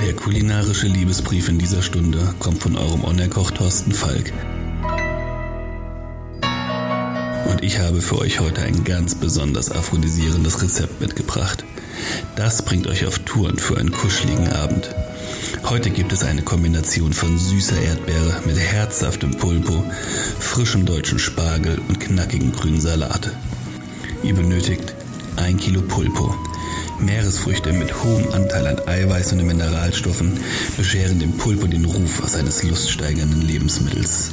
Der kulinarische Liebesbrief in dieser Stunde kommt von eurem Onerkoch Thorsten Falk. Und ich habe für euch heute ein ganz besonders aphrodisierendes Rezept mitgebracht. Das bringt euch auf Touren für einen kuscheligen Abend. Heute gibt es eine Kombination von süßer Erdbeere mit herzhaftem Pulpo, frischem deutschen Spargel und knackigen grünen Salat. Ihr benötigt ein Kilo Pulpo. Meeresfrüchte mit hohem Anteil an Eiweiß und Mineralstoffen bescheren dem Pulpo den Ruf als eines luststeigernden Lebensmittels.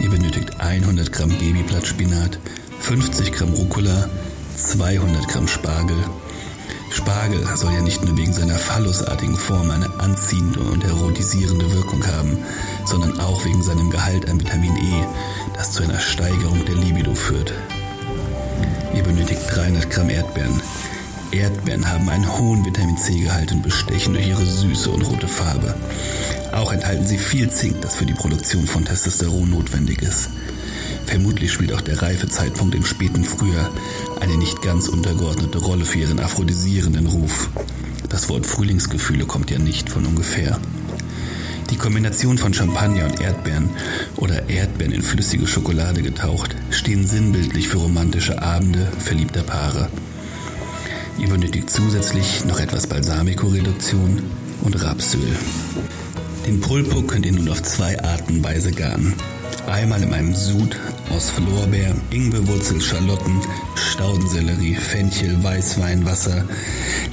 Ihr benötigt 100 Gramm Babyblattspinat, 50 Gramm Rucola, 200 Gramm Spargel. Spargel soll ja nicht nur wegen seiner phallusartigen Form eine anziehende und erotisierende Wirkung haben, sondern auch wegen seinem Gehalt an Vitamin E, das zu einer Steigerung der Libido führt. Ihr benötigt 300 Gramm Erdbeeren. Erdbeeren haben einen hohen Vitamin C-Gehalt und bestechen durch ihre Süße und rote Farbe. Auch enthalten sie viel Zink, das für die Produktion von Testosteron notwendig ist. Vermutlich spielt auch der Reifezeitpunkt im späten Frühjahr eine nicht ganz untergeordnete Rolle für ihren aphrodisierenden Ruf. Das Wort Frühlingsgefühle kommt ja nicht von ungefähr. Die Kombination von Champagner und Erdbeeren oder Erdbeeren in flüssige Schokolade getaucht stehen sinnbildlich für romantische Abende verliebter Paare. Ihr benötigt zusätzlich noch etwas Balsamico-Reduktion und Rapsöl. Den Pulpo könnt ihr nun auf zwei Artenweise garen. Einmal in einem Sud aus Lorbeer, Ingwerwurzel, Schalotten, Staudensellerie, Fenchel, Weißwein, Wasser,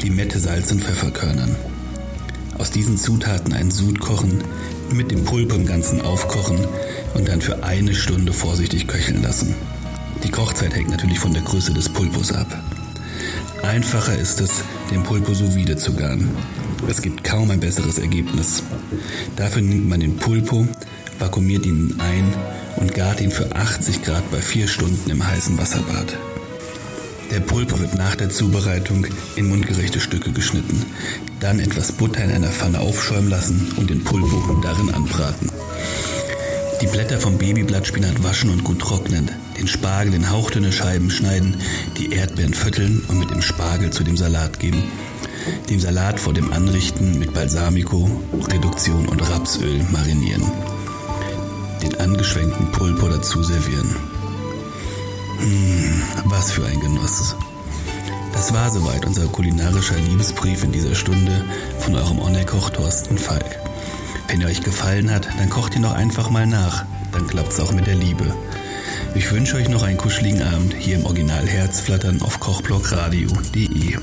Limette, Salz und Pfefferkörnern. Aus diesen Zutaten einen Sud kochen, mit dem Pulpo im Ganzen aufkochen und dann für eine Stunde vorsichtig köcheln lassen. Die Kochzeit hängt natürlich von der Größe des Pulpos ab. Einfacher ist es, den Pulpo sous vide zu garen. Es gibt kaum ein besseres Ergebnis. Dafür nimmt man den Pulpo, vakuumiert ihn ein und gart ihn für 80 Grad bei 4 Stunden im heißen Wasserbad. Der Pulpo wird nach der Zubereitung in mundgerechte Stücke geschnitten, dann etwas Butter in einer Pfanne aufschäumen lassen und den Pulpo darin anbraten. Die Blätter vom Babyblattspinat waschen und gut trocknen, den Spargel in hauchdünne Scheiben schneiden, die Erdbeeren vierteln und mit dem Spargel zu dem Salat geben den Salat vor dem Anrichten mit Balsamico, Reduktion und Rapsöl marinieren. Den angeschwenkten Pulpo dazu servieren. Mmh, was für ein Genuss. Das war soweit unser kulinarischer Liebesbrief in dieser Stunde von eurem Onnekoch Thorsten Falk. Wenn er euch gefallen hat, dann kocht ihn doch einfach mal nach. Dann klappt's auch mit der Liebe. Ich wünsche euch noch einen kuscheligen Abend hier im Original Herzflattern auf kochblockradio.de.